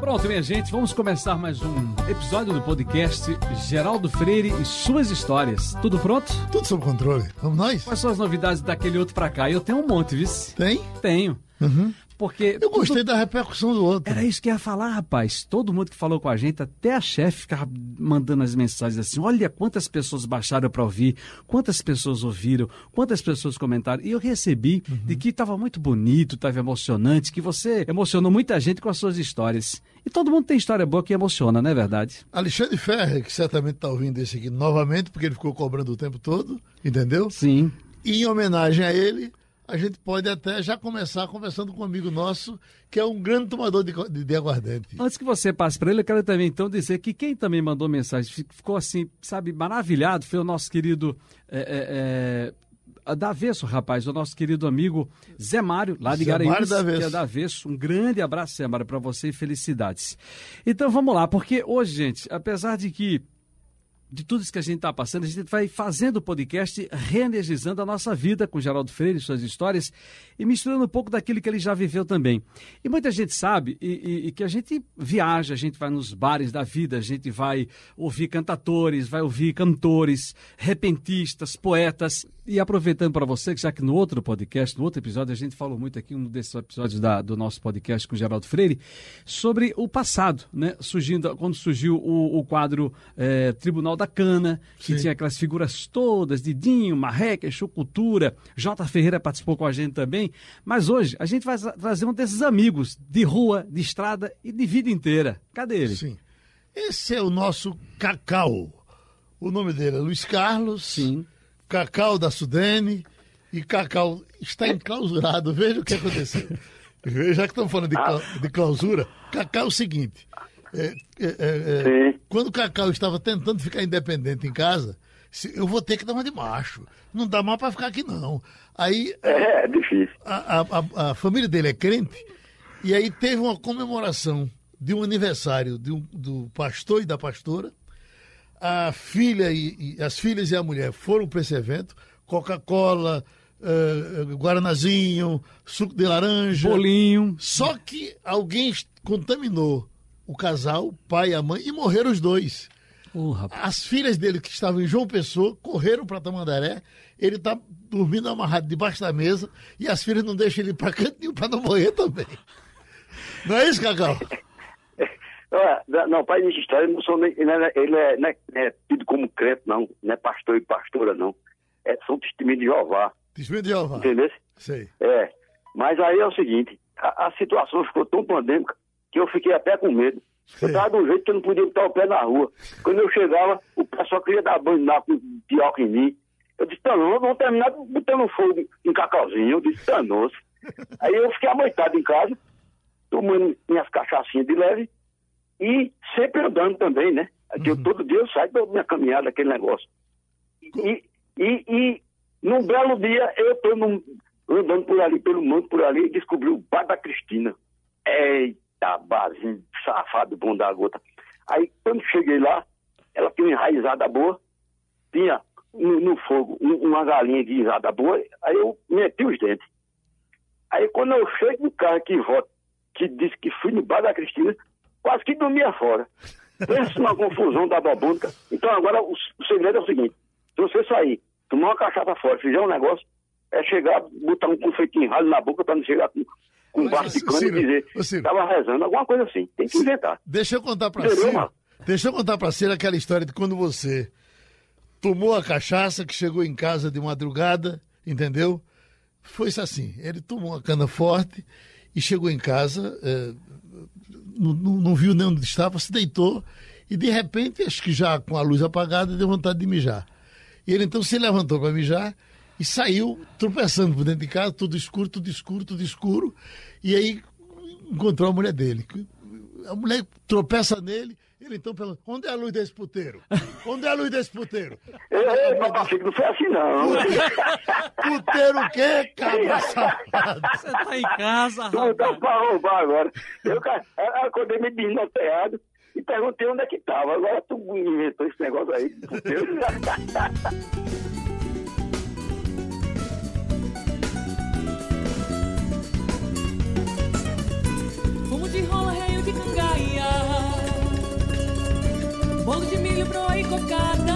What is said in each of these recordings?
Pronto, minha gente, vamos começar mais um episódio do podcast Geraldo Freire e suas histórias. Tudo pronto? Tudo sob controle. Vamos nós? Quais são as novidades daquele outro pra cá? Eu tenho um monte, viu? Tem? Tenho. Uhum. Porque. Eu gostei da repercussão do outro. Era isso que eu ia falar, rapaz. Todo mundo que falou com a gente, até a chefe ficava mandando as mensagens assim: olha quantas pessoas baixaram para ouvir, quantas pessoas ouviram, quantas pessoas comentaram. E eu recebi uhum. de que estava muito bonito, estava emocionante, que você emocionou muita gente com as suas histórias. E todo mundo tem história boa que emociona, não é verdade? Alexandre Ferrer, que certamente está ouvindo esse aqui novamente, porque ele ficou cobrando o tempo todo, entendeu? Sim. E em homenagem a ele, a gente pode até já começar conversando com um amigo nosso, que é um grande tomador de, de, de aguardente. Antes que você passe para ele, eu quero também então dizer que quem também mandou mensagem, ficou assim, sabe, maravilhado, foi o nosso querido. É, é, da Avesso, rapaz, o nosso querido amigo Zé Mário, lá de Garanhuns, que é da Avesso. Um grande abraço, Zé Mário, para você e felicidades. Então vamos lá, porque hoje, gente, apesar de que de tudo isso que a gente está passando, a gente vai fazendo o podcast reenergizando a nossa vida com Geraldo Freire, suas histórias, e misturando um pouco daquilo que ele já viveu também. E muita gente sabe e, e, e que a gente viaja, a gente vai nos bares da vida, a gente vai ouvir cantadores, vai ouvir cantores, repentistas, poetas. E aproveitando para você, que já que no outro podcast, no outro episódio, a gente falou muito aqui, um desses episódios da, do nosso podcast com Geraldo Freire, sobre o passado, né? Surgindo, quando surgiu o, o quadro é, Tribunal da Cana, que Sim. tinha aquelas figuras todas, Didinho, Marreca, Cultura, J. Ferreira participou com a gente também. Mas hoje a gente vai trazer um desses amigos de rua, de estrada e de vida inteira. Cadê ele? Sim. Esse é o nosso Cacau. O nome dele é Luiz Carlos. Sim Cacau da Sudene e Cacau está enclausurado. Veja o que aconteceu. Já que estamos falando de, de clausura, Cacau é o seguinte. É, é, é, é quando o Cacau estava tentando ficar independente em casa, eu vou ter que dar uma de macho. Não dá mais para ficar aqui, não. Aí. É, é difícil. A, a, a, família dele é crente, e aí teve uma comemoração de um aniversário de um, do pastor e da pastora a filha e, e, as filhas e a mulher foram para esse evento, Coca-Cola, uh, Guaranazinho, suco de laranja, bolinho. Só que alguém contaminou o casal, o pai e a mãe, e morreram os dois. Oh, as filhas dele que estavam em João Pessoa correram para Tamandaré. Ele está dormindo amarrado debaixo da mesa e as filhas não deixam ele para canto nenhum para não morrer também. Não é isso, Cacau? Não, pai dessa história, não sou, ele, é, ele é, não é, é tido como crente, não. Não é pastor e pastora, não. É, são testemunhos de Jeová. Testemunho de Jeová. Entendeu? Sei. É. Mas aí é o seguinte, a, a situação ficou tão pandêmica que eu fiquei até com medo. Sei. Eu estava de um jeito que eu não podia botar o pé na rua. Quando eu chegava, o pessoal queria dar banho lá com pior em mim. Eu disse, tá não, vamos terminar botando fogo em cacauzinho. Eu disse, danou-se. Aí eu fiquei amoitado em casa, tomando minhas cachaçinhas de leve, e sempre andando também, né? Uhum. Eu, todo dia eu saio da minha caminhada, aquele negócio. E, e, e num belo dia eu estou andando por ali, pelo mundo por ali, e descobri o bar da Cristina. Eita, barzinho safado, bom da gota. Aí, quando cheguei lá, ela tinha uma enraizada boa, tinha no, no fogo uma galinha guisada boa, aí eu meti os dentes. Aí, quando eu chego no carro que volta, que disse que fui no bar da Cristina, quase que dormia fora. Pensa numa confusão da babônica. Então agora o, o, segredo é o seguinte: se você sair, tomar uma cachaça fora, fizer um negócio, é chegar, botar um confeitinho ralo na boca para não chegar com, com um baixo de cano e dizer, estava rezando, alguma coisa assim. Tem que inventar. Deixa eu contar para você. Deixa eu contar para você aquela história de quando você tomou a cachaça, que chegou em casa de madrugada, entendeu? Foi isso assim. Ele tomou uma cana forte e chegou em casa. Eh, não, não, viu nem onde estava, se deitou e de repente, acho que já com a luz apagada, deu vontade de mijar. E ele então se levantou para mijar e saiu tropeçando por dentro de casa, tudo escuro, tudo escuro, tudo escuro. E aí encontrou a mulher dele. A mulher tropeça nele, ele então pergunta: onde é a luz desse puteiro? Onde é a luz desse puteiro? Ei, papai, não foi assim não. puteiro o quê, cabra safado? Você tá em casa, rapaz. Dá pra roubar agora. Eu, eu acordei me desnorteado e e perguntei onde é que tava. Agora tu inventou esse negócio aí. I con cada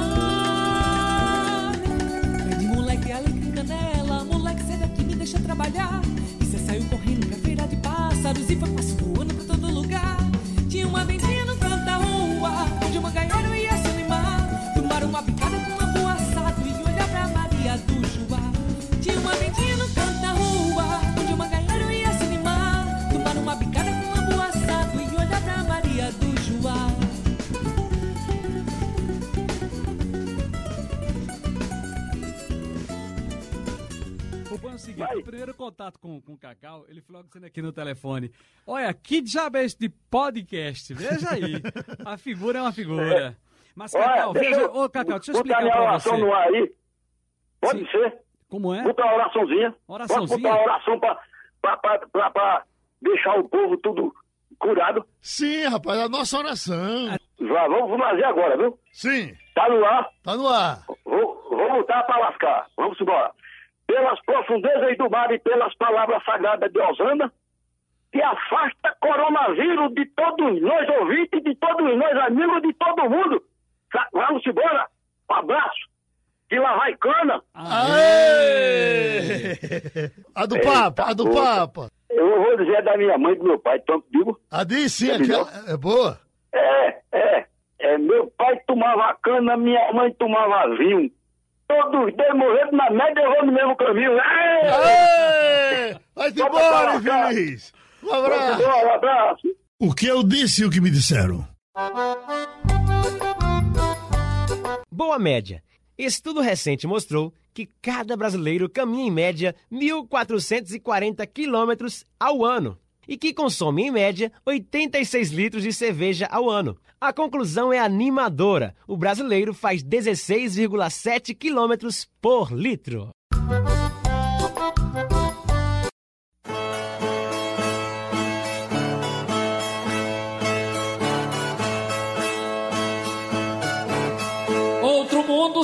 contato com, com o Cacau, ele falou dizendo aqui no telefone, olha, que diabo é esse de podcast? Veja aí, a figura é uma figura. Mas, Cacau, Olha, deixa veja, eu ô Cacau, deixa eu botar explicar minha pra oração você. no ar aí. Pode Sim. ser? Como é? Botar uma oraçãozinha. Oraçãozinha? Botar uma oração pra, pra, pra, pra, pra deixar o povo tudo curado? Sim, rapaz, a nossa oração. Vá, vamos, vamos fazer agora, viu? Sim, Tá no ar. tá no ar. Vou, vou botar pra lascar. Vamos embora. Pelas profundezas do mar e pelas palavras sagradas de Osana, que afasta coronavírus de todos nós ouvintes, de todos nós amigos, de todo mundo. Vamos embora. Um abraço. Que lá vai cana. Aê! A do Papa, a do Eita, Papa. Eu vou dizer da minha mãe e do meu pai, tanto digo. A diz sim, É aquela é boa. É, é, é. Meu pai tomava cana, minha mãe tomava vinho. Todos os dois morreram na média, eu vou no mesmo caminho. Aê! Só pra embora, infeliz. Um abraço. embora, um abraço. O que eu disse e o que me disseram. Boa média. Estudo recente mostrou que cada brasileiro caminha em média 1.440 quilômetros ao ano e que consome em média 86 litros de cerveja ao ano. A conclusão é animadora. O brasileiro faz 16,7 quilômetros por litro.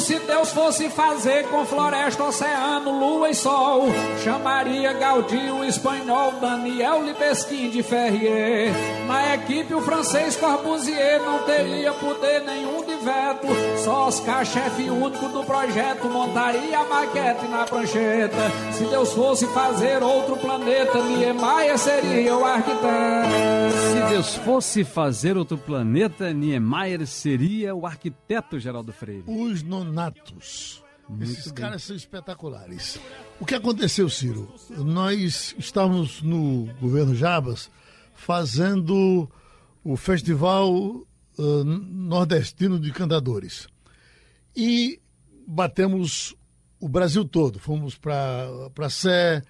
Se Deus fosse fazer com floresta, oceano, lua e sol, chamaria Gaudio, espanhol, Daniel Libesquim de Ferrier. Na equipe, o francês Corbusier não teria poder nenhum de veto, só Oscar, chefe único do projeto, montaria a maquete na prancheta. Se Deus fosse fazer outro planeta, Niemeyer seria o arquiteto. Se Deus fosse fazer outro planeta, Niemeyer seria o arquiteto Geraldo Freire. Os nonatos. Esses bem. caras são espetaculares. O que aconteceu, Ciro? Nós estávamos no governo Jabas fazendo o Festival ah, Nordestino de Cantadores. E batemos o Brasil todo. Fomos para Sé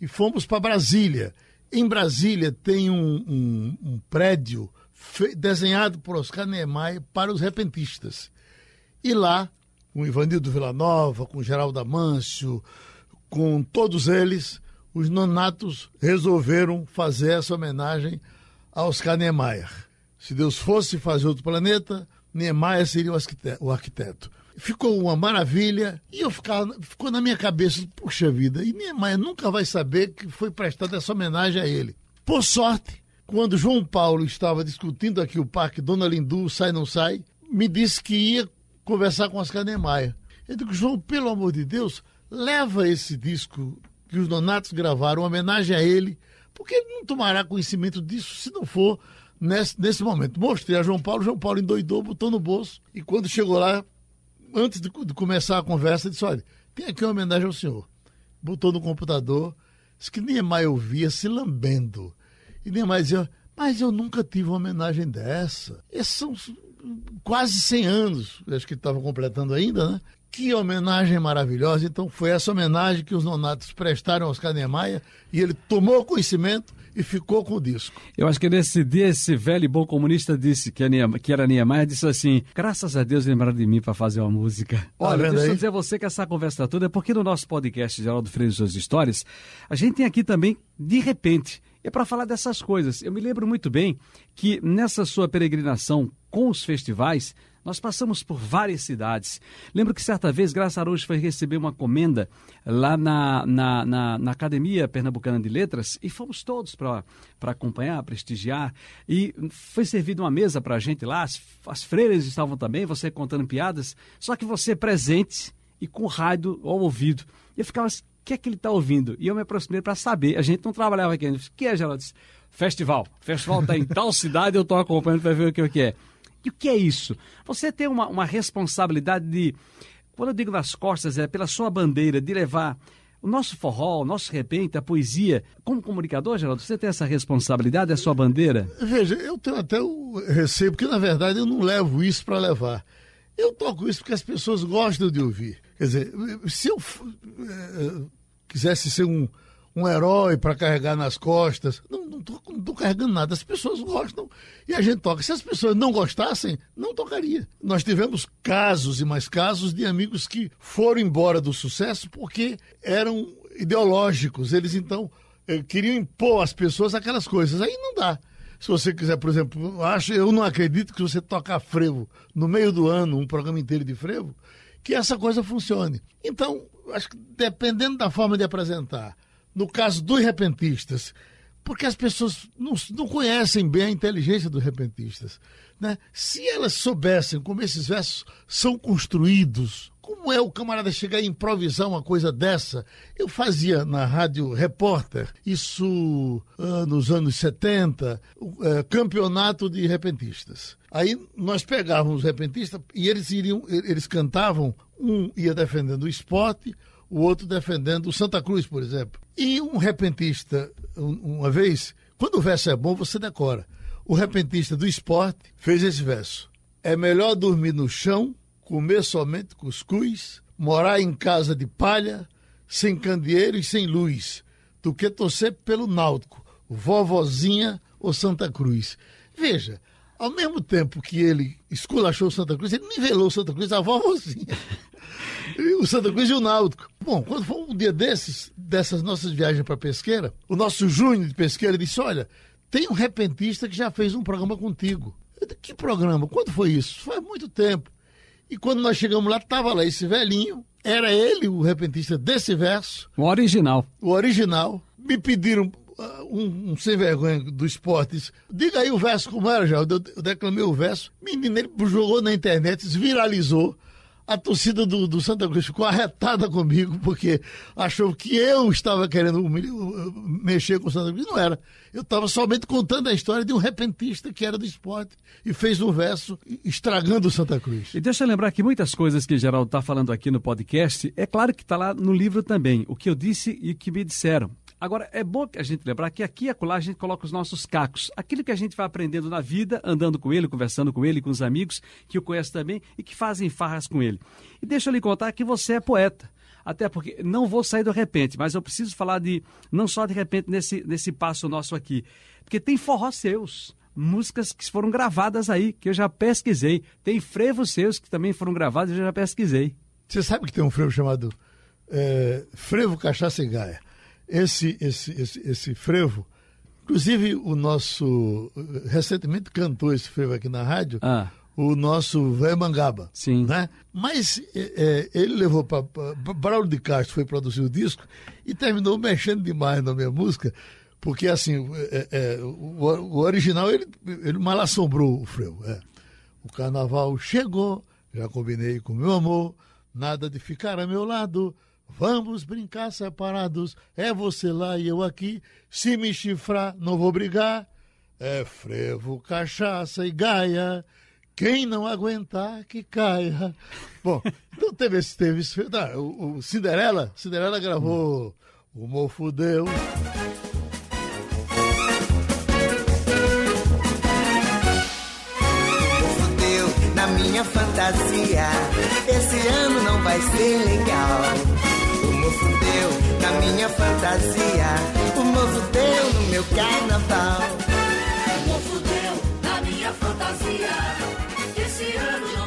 e fomos para Brasília. Em Brasília tem um, um- um prédio desenhado por Oscar Niemeyer para os repentistas. E lá, com Ivanildo Villanova, com Geraldo Amâncio, com todos eles, os nonatos resolveram fazer essa homenagem a Oscar Niemeyer. Se Deus fosse fazer outro planeta, Niemeyer seria o arquite- o arquiteto. Ficou uma maravilha e eu ficava, ficou na minha cabeça, puxa vida, e Niemeyer nunca vai saber que foi prestada essa homenagem a ele. Por sorte, quando João Paulo estava discutindo aqui o parque Dona Lindu, sai não sai, me disse que ia conversar com Oscar Niemeyer. Eu digo, João, pelo amor de Deus, leva esse disco que os Donatos gravaram, uma homenagem a ele, porque ele não tomará conhecimento disso se não for nesse, nesse momento. Mostrei a João Paulo, João Paulo endoidou, botou no bolso, e quando chegou lá, antes de, de começar a conversa, disse, olha, tem aqui uma homenagem ao senhor. Botou no computador, disse que Niemeyer ouvia se lambendo. E Niemeyer dizia, mas eu nunca tive uma homenagem dessa. Esses são quase 100 anos, acho que estava completando ainda, né? Que homenagem maravilhosa. Então foi essa homenagem que os nonatos prestaram ao Oscar Niemeyer e ele tomou conhecimento e ficou com o disco. Eu acho que nesse dia esse velho e bom comunista disse que, Niemeyer, que era Niemeyer, disse assim: graças a Deus lembraram de mim para fazer uma música. Olha, vendo deixa eu aí? dizer a você que essa conversa toda é porque no nosso podcast Geraldo Freire e suas histórias, a gente tem aqui também, de repente, é para falar dessas coisas. Eu me lembro muito bem que nessa sua peregrinação com os festivais, nós passamos por várias cidades. Lembro que certa vez Graça Araújo foi receber uma comenda lá na, na, na, na Academia Pernambucana de Letras e fomos todos para acompanhar, prestigiar. E foi servida uma mesa para a gente lá, as, as freiras estavam também, você contando piadas, só que você presente e com rádio ao ouvido. E eu ficava assim, que é que ele está ouvindo? E eu me aproximei para saber. A gente não trabalhava aqui. O que é, Geraldo? Festival. Festival está em tal cidade, eu estou acompanhando para ver o que, o que é. E o que é isso? Você tem uma, uma responsabilidade de, quando eu digo nas costas, é pela sua bandeira, de levar o nosso forró, o nosso repente, a poesia. Como comunicador, Geraldo, você tem essa responsabilidade, é a sua bandeira? Veja, eu tenho até o receio, porque na verdade eu não levo isso para levar. Eu toco isso porque as pessoas gostam de ouvir. Quer dizer, se eu é, quisesse ser um, um herói para carregar nas costas. Não, não não carregando nada. As pessoas gostam e a gente toca. Se as pessoas não gostassem, não tocaria. Nós tivemos casos e mais casos de amigos que foram embora do sucesso porque eram ideológicos. Eles então eh, queriam impor às pessoas aquelas coisas. Aí não dá. Se você quiser, por exemplo, acho, eu não acredito que você tocar frevo no meio do ano, um programa inteiro de frevo, que essa coisa funcione. Então, acho que dependendo da forma de apresentar, no caso dos repentistas, porque as pessoas não, não conhecem bem a inteligência dos repentistas. Né? Se elas soubessem como esses versos são construídos, como é o camarada chegar a improvisar uma coisa dessa? Eu fazia na Rádio Repórter, isso nos anos 70, uh, campeonato de repentistas. Aí nós pegávamos os repentistas e eles iriam, eles cantavam, um ia defendendo o esporte, o outro defendendo o Santa Cruz, por exemplo. E um repentista, uma vez, quando o verso é bom, você decora. O repentista do esporte fez esse verso. É melhor dormir no chão, comer somente cuscuz, morar em casa de palha, sem candeeiro e sem luz, do que torcer pelo náutico, vovozinha ou Santa Cruz. Veja, ao mesmo tempo que ele esculachou Santa Cruz, ele nivelou Santa Cruz a vovozinha. o Santa Cruz e o Náutico. Bom, quando foi um dia desses, dessas nossas viagens para Pesqueira, o nosso Júnior de Pesqueira disse: Olha, tem um repentista que já fez um programa contigo. Eu disse, que programa? Quando foi isso? Faz muito tempo. E quando nós chegamos lá, estava lá esse velhinho, era ele o repentista desse verso. O original. O original. Me pediram uh, um, um, sem vergonha do esporte. Diga aí o verso como era, já. Eu, eu declamei o verso. Menino, ele jogou na internet, viralizou a torcida do, do, Santa Cruz ficou arretada comigo, porque achou que eu estava querendo mexer com o Santa Cruz. Não era. Eu estava somente contando a história de um repentista que era do esporte e fez um verso estragando o Santa Cruz. E deixa eu lembrar que muitas coisas que o Geraldo está falando aqui no podcast, é claro que está lá no livro também, o que eu disse e o que me disseram. Agora, é bom a gente lembrar que aqui e acolá a gente coloca os nossos cacos. Aquilo que a gente vai aprendendo na vida, andando com ele, conversando com ele, com os amigos que o conhecem também e que fazem farras com ele. E deixa eu lhe contar que você é poeta. Até porque não vou sair do repente, mas eu preciso falar de não só de repente nesse, nesse passo nosso aqui. Porque tem forró seus músicas que foram gravadas aí, que eu já pesquisei. Tem frevos seus que também foram gravados, eu já pesquisei. Você sabe que tem um frevo chamado é, Frevo Cachaça e Gaia esse, esse, esse, esse frevo. Inclusive, o nosso. Recentemente cantou esse frevo aqui na rádio. Ah. O nosso Véio Mangaba. Sim. Né? Mas é, é ele levou para. Braulio de Castro foi produzir o disco e terminou mexendo demais na minha música, porque assim, é, é, o, o, original ele, ele mal assombrou o frevo. É. O carnaval chegou, já combinei com meu amor, nada de ficar a meu lado. Vamos brincar separados, é você lá e eu aqui. Se me chifrar, não vou brigar. É frevo, cachaça e gaia. Quem não aguentar, que caia. Bom, então teve esse. Teve esse tá, o, o Cinderela, Cinderela gravou O Mofo Deu. minha fantasia. Esse ano não vai ser legal mofo deu na minha fantasia. O mofo deu no meu carnaval. O mofo deu na minha fantasia.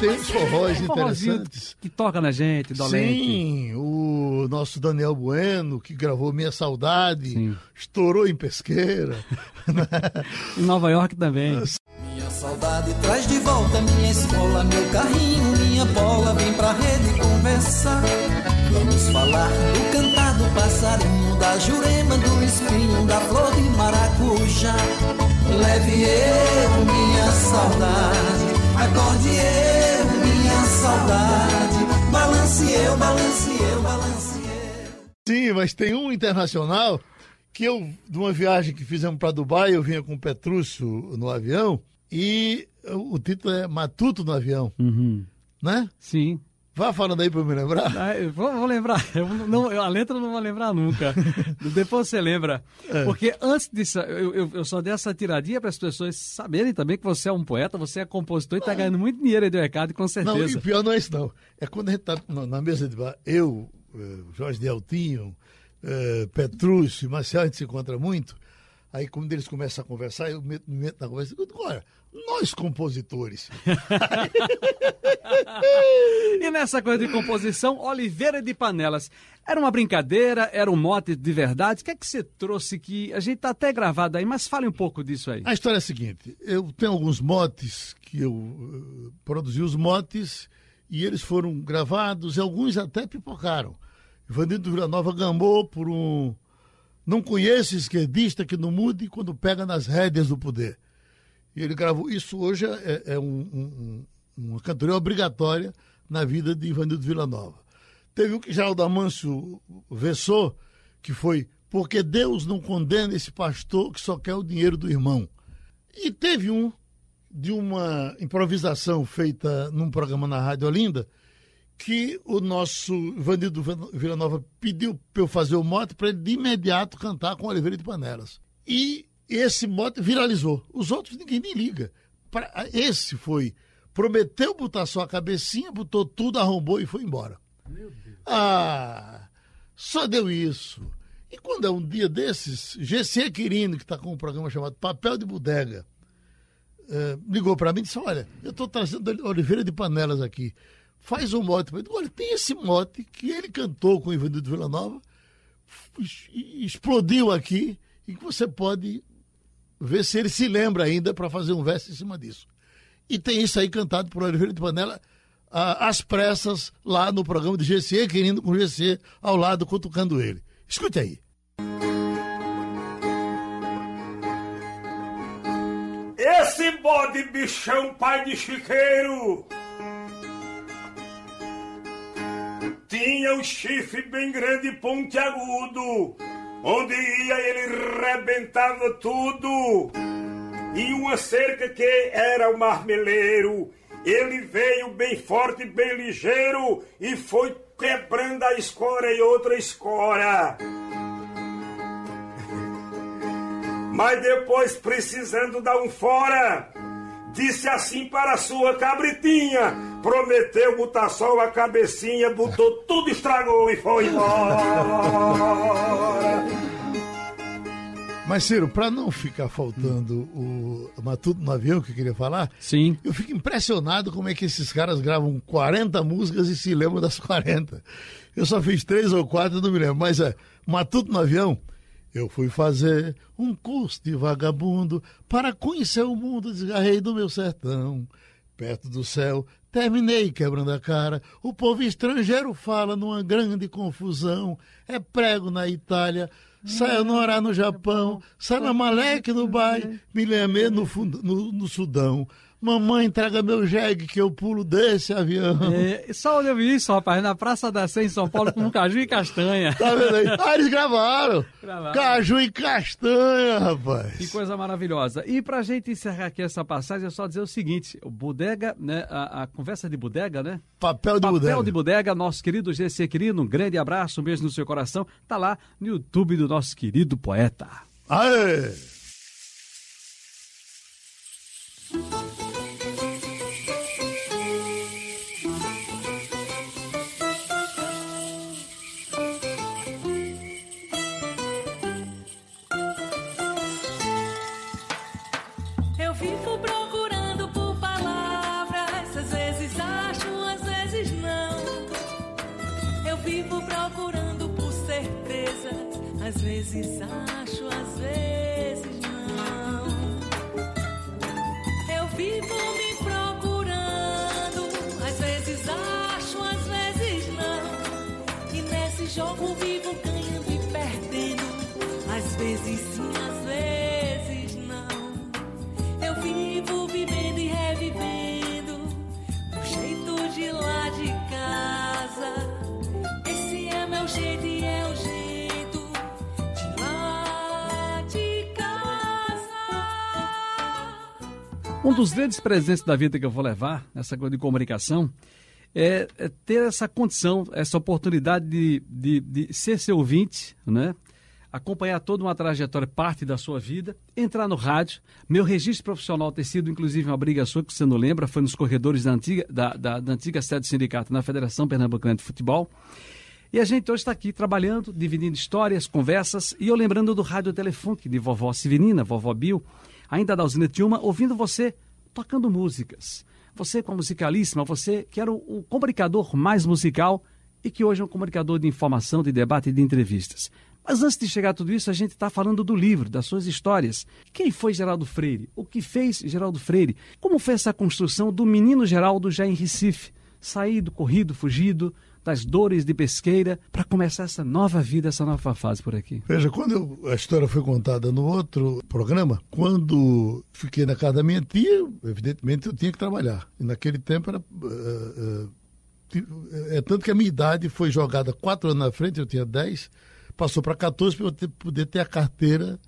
Tem uns forróis interessantes. Que toca na gente, dolente. Sim, o o nosso Daniel Bueno, que gravou Minha Saudade, Sim. estourou em pesqueira. Em Nova York também. Minha saudade traz de volta minha escola, meu carrinho, minha bola, vem pra rede conversar. Vamos falar do cantar do passarinho, da jurema, do espinho, da flor de maracujá. Leve eu minha saudade, acorde eu minha saudade, balance eu, balance eu, balance eu. Sim, mas tem um internacional que eu, de uma viagem que fizemos para Dubai, eu vinha com o Petrúcio no avião e o título é Matuto no avião, Uhum. né? Sim. Vá falando aí para me lembrar. Ah, vou, vou lembrar. Eu não, eu- a letra eu não vou lembrar nunca. Depois você lembra. É. Porque antes disso, eu, eu, só dei essa tiradinha para as pessoas saberem também que você é um poeta, você é compositor e está ganhando muito dinheiro aí do recado, com Não, e certeza. pior não é isso, não. É quando a gente tá na mesa de bar, eu, eh, Jorge de Altinho, eh, Petrúcio, Marcel, a gente se encontra muito. Aí, quando eles começam a conversar, eu me me meto na conversa e digo, olha, nós compositores. E nessa coisa de composição, Oliveira de Panelas. Era uma brincadeira? Era um mote de verdade? O que é que você trouxe que a gente tá até gravado aí, mas fale um pouco disso aí. A história é a seguinte: eu tenho alguns motes que eu eh, produzi os motes e eles foram gravados e alguns até pipocaram. Ivanildo Vila Nova gambou por um. Não conheço esquerdista que não mude quando pega nas rédeas do poder. E ele gravou. Isso hoje é, é um- um- um- uma cantoria obrigatória na vida de Ivanildo Vila Nova. Teve o que Geraldo Amâncio versou, que foi Porque Deus não condena esse pastor que só quer o dinheiro do irmão. E teve um de uma improvisação feita num programa na Rádio Olinda, que o nosso Ivanildo Vila Nova pediu para eu fazer o mote para ele de imediato cantar com Oliveira de Panelas. E esse mote viralizou. Os outros ninguém nem liga. Pra- esse foi. Prometeu botar só a cabecinha, botou tudo, arrombou e foi embora. Ah, só deu isso. E quando é um dia desses, GC Quirino, que está com um programa chamado Papel de Bodega, eh, ligou para mim e disse: Olha, eu estou trazendo Oliveira de Panelas aqui. Faz um mote. Eu digo, Olha, tem esse mote que ele cantou com o Ivanildo Vila Nova, explodiu aqui, e que você pode ver se ele se lembra ainda para fazer um verso em cima disso. E tem isso aí cantado por Oliveira de Panela às pressas lá no programa de GC, querendo com GC ao lado, cutucando ele. Escute aí. Esse bode bichão pai de chiqueiro tinha um chifre bem grande e pontiagudo, onde ia ele rebentava tudo. E uma cerca que era o marmeleiro, ele veio bem forte, bem ligeiro e foi quebrando a escora e outra escora. Mas depois, precisando dar um fora, disse assim para a sua cabritinha: prometeu botar só a cabecinha, botou tudo, estragou e foi embora. Mas, Ciro, para não ficar faltando o Matuto no avião que eu queria falar, Sim. eu fico impressionado como é que esses caras gravam 40 músicas e se lembram das 40. Eu só fiz três ou quatro, não me lembro, mas é Matuto no avião. Eu fui fazer um curso de vagabundo para conhecer o mundo, desgarrei do meu sertão. Perto do céu, terminei quebrando a cara. O povo estrangeiro fala numa grande confusão. É prego na Itália, sayonara no Japão, salamaleque no Dubai, milhamê no, no, no Sudão. Mamãe, traga meu jegue que eu pulo desse avião. É, só onde eu vi isso, rapaz, na Praça da Sé em São Paulo com caju e castanha. Tá vendo aí? Ah, eles gravaram. Gravaram. Caju e castanha, rapaz. Que coisa maravilhosa. E pra gente encerrar aqui essa passagem, é só dizer o seguinte: o Bodega, né? A, a conversa de bodega, né? Papel de Papel bodega. de bodega, nosso querido GC querido, um grande abraço, um beijo no seu coração. Tá lá no YouTube do nosso querido poeta. Aê! Vezes acho, Um dos grandes presentes da vida que eu vou levar nessa coisa de comunicação é, é ter essa condição, essa oportunidade de, de, de ser seu ouvinte, né? acompanhar toda uma trajetória, parte da sua vida, entrar no rádio. Meu registro profissional ter sido, inclusive, uma briga sua, que você não lembra, foi nos corredores da antiga, da, da, da antiga sede do sindicato na Federação Pernambucana de Futebol. E a gente hoje está aqui trabalhando, dividindo histórias, conversas, e eu lembrando do rádio telefone de vovó Severina, vovó Bill, ainda da usina Tilma, ouvindo você tocando músicas. Você com a musicalíssima, você que era o, o comunicador mais musical e que hoje é um comunicador de informação, de debate e de entrevistas. Mas antes de chegar a tudo isso, a gente está falando do livro, das suas histórias. Quem foi Geraldo Freire? O que fez Geraldo Freire? Como foi essa construção do menino Geraldo já em Recife? Saído, corrido, fugido, das dores de pesqueira, para começar essa nova vida, essa nova fase por aqui. Veja, quando eu- a história foi contada no outro programa, quando fiquei na casa da minha tia, evidentemente eu tinha que trabalhar. E naquele tempo era. eh, ti- é tanto que a minha idade foi jogada quatro anos na frente, eu tinha 10, passou para 14 para eu ter- poder ter a carteira.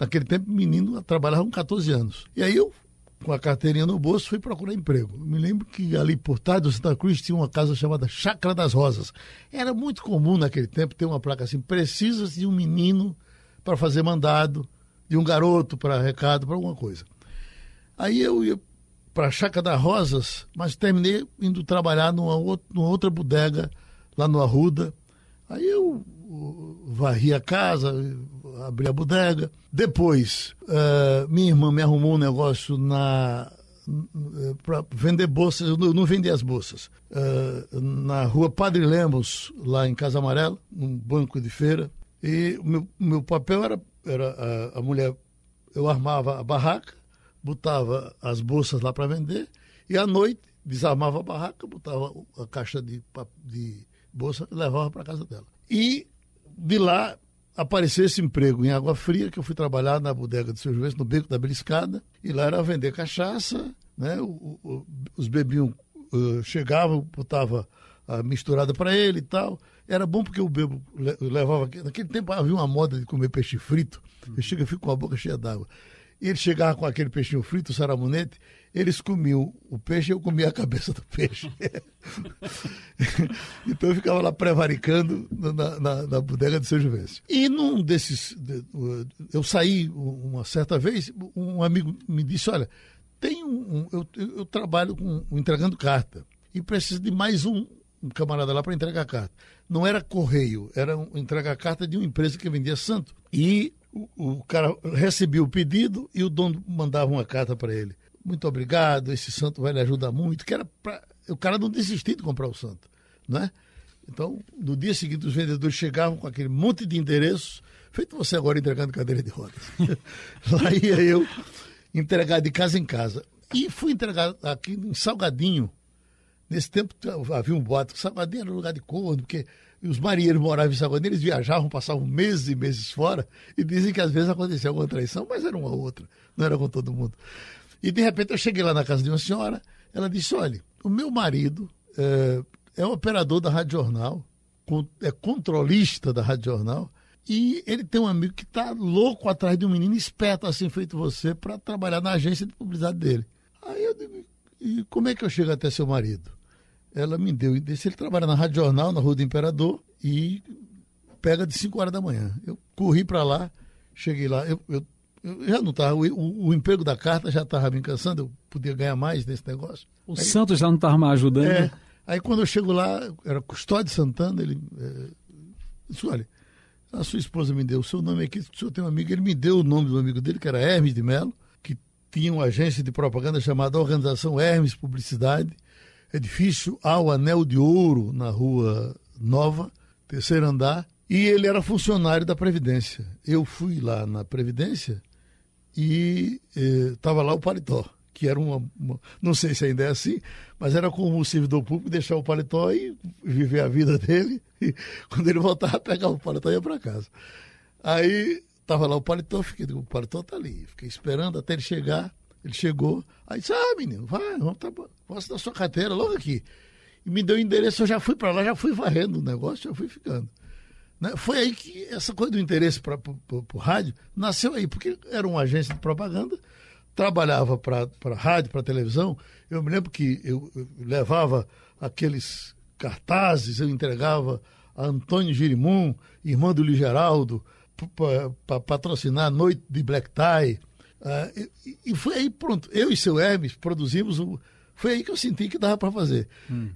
Naquele tempo, menino trabalhava com 14 anos. E aí eu, com a carteirinha no bolso, fui procurar emprego. Me lembro que ali por trás do Santa Cruz tinha uma casa chamada Chácara das Rosas. Era muito comum naquele tempo ter uma placa assim: precisa de um menino para fazer mandado, de um garoto para recado, para alguma coisa. Aí eu ia para a Chácara das Rosas, mas terminei indo trabalhar numa, ou- numa outra bodega lá no Arruda. Aí eu varri a casa, abri a bodega. Depois, eh, minha irmã me arrumou um negócio na para vender bolsas, eu não, vendia as bolsas. Eh, na rua Padre Lemos, lá em Casa Amarela, num banco de feira. E o meu, meu papel era, era a, a mulher, eu armava a barraca, botava as bolsas lá para vender, e à noite desarmava a barraca, botava a caixa de, de bolsa e levava para casa dela. E de lá apareceu esse emprego em Água Fria, que eu fui trabalhar na bodega do seu Juiz, no Beco da Beliscada, e lá era vender cachaça, né? O- o- os bebiam, eh, chegavam, botava a misturada para ele e tal. Era bom porque o bebo le- levava. Naquele tempo havia uma moda de comer peixe frito. Eu chego e fico com a boca cheia d'água. E ele chegava com aquele peixinho frito, o saramonete, eles comiam o peixe e eu comia a cabeça do peixe. então eu ficava lá prevaricando na, na, na bodega do seu Juvencio. E num desses. de- Eu saí uma certa vez, um amigo me disse: Olha, tem um. eu eu trabalho com entregando carta e preciso de mais um, um camarada lá para entregar carta. Não era correio, era um, entregar carta de uma empresa que vendia santo. E o, o cara recebia o pedido e o dono mandava uma carta para ele. Muito obrigado, esse santo vai lhe ajudar muito. Que era pra, o cara não desistir de comprar o santo, né? Então, no dia seguinte, os vendedores chegavam com aquele monte de endereços, feito você agora entregando cadeira de rodas. Lá ia eu entregar de casa em casa. E fui entregar aqui em Salgadinho. Nesse tempo havia um boato que Salgadinho era um lugar de corno, porque os marinheiros moravam em Salgadinho, eles viajavam, passavam meses e meses fora, e dizem que às vezes acontecia alguma traição, mas era uma outra, não era com todo mundo. E de repente eu cheguei lá na casa de uma senhora, ela disse: olha, o meu marido é, é operador da Rádio Jornal, é controlista da Rádio Jornal, e ele tem um amigo que está louco atrás de um menino esperto assim feito você para trabalhar na agência de publicidade dele. Aí eu digo, e como é que eu chego até seu marido? Ela me deu, disse, ele trabalha na Rádio Jornal, na Rua do Imperador, e pega de 5 horas da manhã. Eu corri para lá, cheguei lá, eu, eu já não estava, o, o, emprego da carta já estava me cansando, eu podia ganhar mais nesse negócio. O Santos já não estava mais ajudando. É, aí quando eu chego lá, era Custódio Santana, ele é, disse, olha, a sua esposa me deu o seu nome aqui, o senhor tem um amigo, ele me deu o nome do amigo dele, que era Hermes de Mello, que tinha uma agência de propaganda chamada Organização Hermes Publicidade, edifício ao Anel de Ouro, na Rua Nova, terceiro andar, E ele era funcionário da Previdência. Eu fui lá na Previdência e estava lá o paletó, que era uma, uma- Não sei se ainda é assim, mas era como o servidor público deixar o paletó e viver a vida dele. E quando ele voltava, pegava o paletó e ia para casa. Aí estava lá o paletó, fiquei, o paletó tá ali. Fiquei esperando até ele chegar. Ele chegou. Aí disse: Ah, menino, vai, vamos tá, bom. posso dar sua carteira logo aqui. E me deu o endereço, eu já fui para lá, já fui varrendo o negócio, já fui ficando. Né? Foi aí que essa coisa do interesse para o rádio nasceu aí, porque era uma agência de propaganda, trabalhava para rádio, para televisão. Eu me lembro que eu, eu levava aqueles cartazes, eu entregava a Antônio Girimum, irmã do Ligeraldo, para patrocinar a noite de Black Tie. Ah, e, e foi aí, pronto. Eu e seu Hermes produzimos o. Foi aí que eu senti que dava para fazer.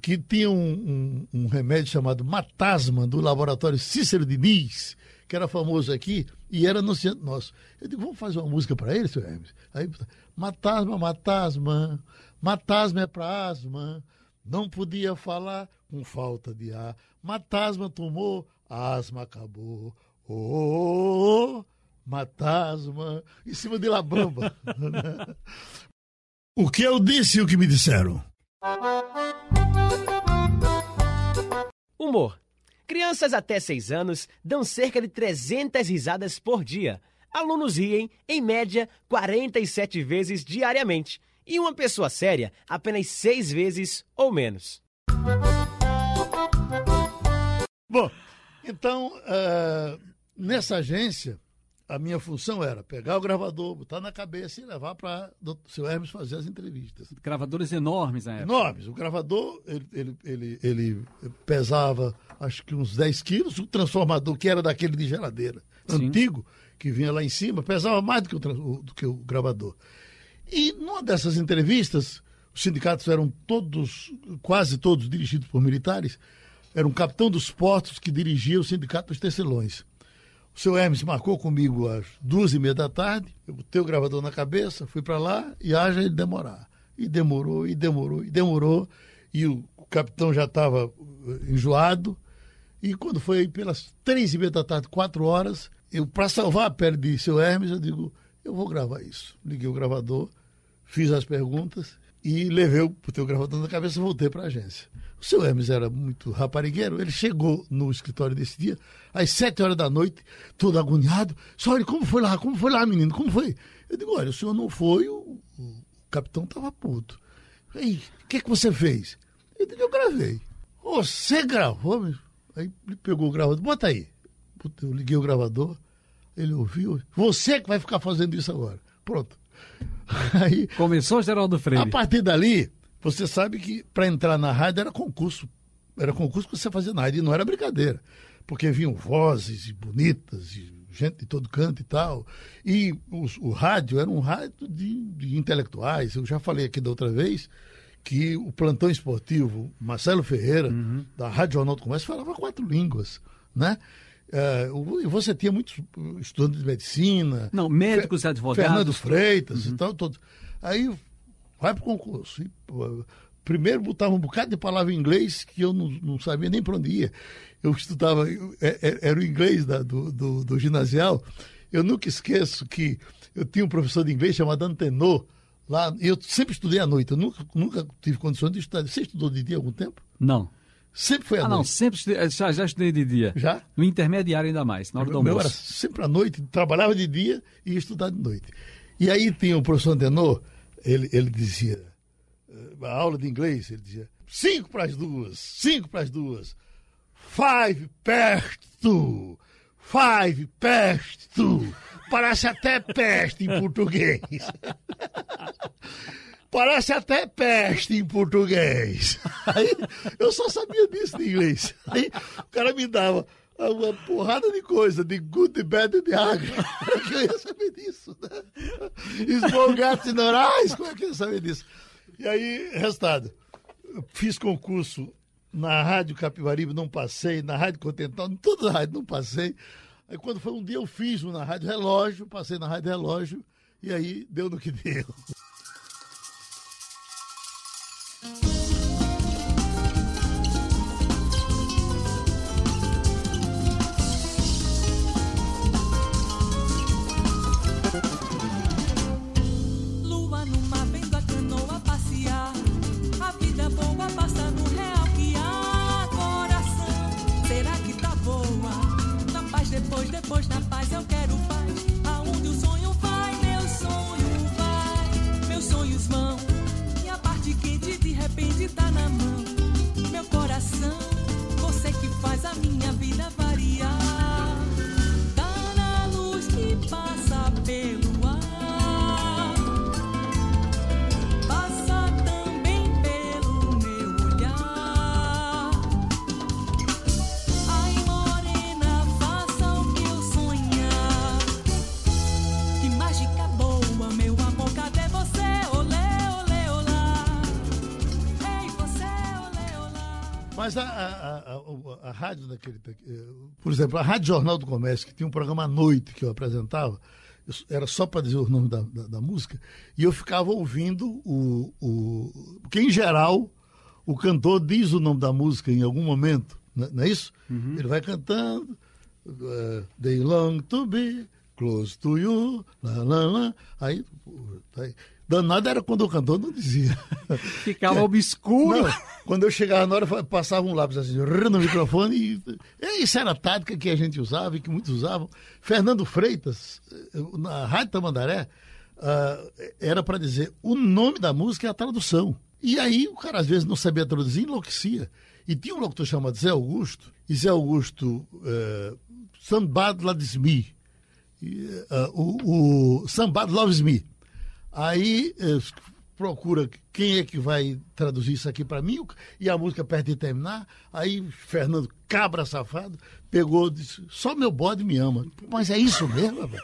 Que tinha um, um- um remédio chamado Matasma, do laboratório Cícero Diniz, que era famoso aqui, e era anunciante nosso. Eu digo, vamos fazer uma música para ele, seu Hermes? Aí, Matasma, Matasma, Matasma é para asma, não podia falar com falta de ar. Matasma tomou, asma acabou. Oh, oh, oh, Matasma, em cima de La Bamba. o que eu disse e o que me disseram? Humor. Crianças até 6 anos dão cerca de 300 risadas por dia. Alunos riem, em média, 47 vezes diariamente. E uma pessoa séria, apenas 6 vezes ou menos. Bom, então, eh, nessa agência, a minha função era pegar o gravador, botar na cabeça e levar para o seu Hermes fazer as entrevistas. Gravadores enormes na época. Enormes. O gravador, ele, ele, ele, ele pesava acho que uns 10 quilos. O transformador, que era daquele de geladeira, Sim. antigo, que vinha lá em cima, pesava mais do que o- do que o gravador. E numa dessas entrevistas, os sindicatos eram todos, quase todos dirigidos por militares, era um capitão dos portos que dirigia o sindicato dos tecelões. O seu Hermes marcou comigo às duas e meia da tarde, eu botei o gravador na cabeça, fui para lá e haja ele demorar. E demorou, e demorou, e demorou, e o capitão já estava enjoado. E quando foi pelas três e meia da tarde, quatro horas, eu, para salvar a pele de seu Hermes, eu digo, eu vou gravar isso. Liguei o gravador, fiz as perguntas e levei o teu gravador na cabeça e voltei para a agência. O seu Hermes era muito raparigueiro, ele chegou no escritório desse dia, às sete horas da noite, todo agoniado. Só olha, como foi lá? Como foi lá, menino? Como foi? Eu digo, olha, o senhor não foi, o, o capitão estava puto. Ei, o que, que você fez? Eu digo, eu gravei. Você gravou? meu? Aí ele pegou o gravador, bota aí. Eu liguei o gravador, ele ouviu. Você que vai ficar fazendo isso agora. Pronto. Aí, Começou Geraldo a Freire. partir dali, você sabe que para entrar na rádio era concurso. Era concurso que você fazia na rádio e não era brincadeira. Porque vinham vozes e bonitas, e gente de todo canto e tal. E os- o, rádio era um rádio de, de intelectuais. Eu já falei aqui da outra vez que o plantão esportivo, Marcelo Ferreira, da Rádio Jornal do Comércio, falava quatro línguas, né? E você tinha muitos uh, estudantes de medicina. Não, médicos e advogados. Fernando Freitas e tal, todos. Aí vai pro concurso. E, pô, primeiro botava um bocado de palavra em inglês que eu não, não sabia nem para onde ia. Eu estudava, eu- é- é- era o inglês da- do, do, do ginasial. Eu nunca esqueço que eu tinha um professor de inglês chamado Antenor, lá, e eu sempre estudei à noite, eu nunca, nunca tive condições de estudar. Você estudou de dia algum tempo? Não. Sempre foi à Ah, não, noite. sempre estudei, já, já estudei de dia. Já? No intermediário ainda mais, na hora do O meu era almoço. sempre à noite, trabalhava de dia e ia estudar de noite. E aí tinha o professor Antenor, ele, ele dizia, eh, a aula de inglês, ele dizia, cinco para as duas, cinco para as duas, five past two, five past two. Parece até peste em português. Parece até peste em português. Aí eu só sabia disso em inglês. Aí o cara me dava uma porrada de coisa, de good, de bad e de ugly. Como é que eu ia saber disso, né? Small gatos e norais, como é que eu ia saber disso? E aí, resultado, fiz concurso na Rádio Capibaribe, não passei, na Rádio Continental, em todas as rádios não passei. Aí quando foi um dia eu fiz na Rádio Relógio, passei na Rádio Relógio, e aí deu no que deu. Mas a, a, a, a rádio daquele. eh, Por exemplo, a Rádio Jornal do Comércio, que tinha um programa à noite que eu apresentava, era só para dizer o nome da, da, da música, e eu ficava ouvindo o, o. Porque, em geral, o cantor diz o nome da música em algum momento, não não é isso? Ele vai cantando. eh, They long to be close to you. Lá, lá, lá. Aí, aí. Danado era quando o cantor não dizia. Ficava obscuro. Não, quando eu chegava na hora, passava um lápis assim, no microfone. E, e isso era a tática que a gente usava e que muitos usavam. Fernando Freitas, na Rádio Tamandaré, ah, era para dizer o nome da música e a tradução. E aí o cara às vezes não sabia traduzir, enlouquecia. E tinha um locutor chamado Zé Augusto, e Zé Augusto, uh, Somebody Loves Me. Ah, o, o Somebody Loves Me. Aí eh, procura quem é que vai traduzir isso aqui para mim, e a música perto de terminar. Aí Fernando, cabra safado, pegou e disse: Só meu bode me ama. Mas é isso mesmo, velho?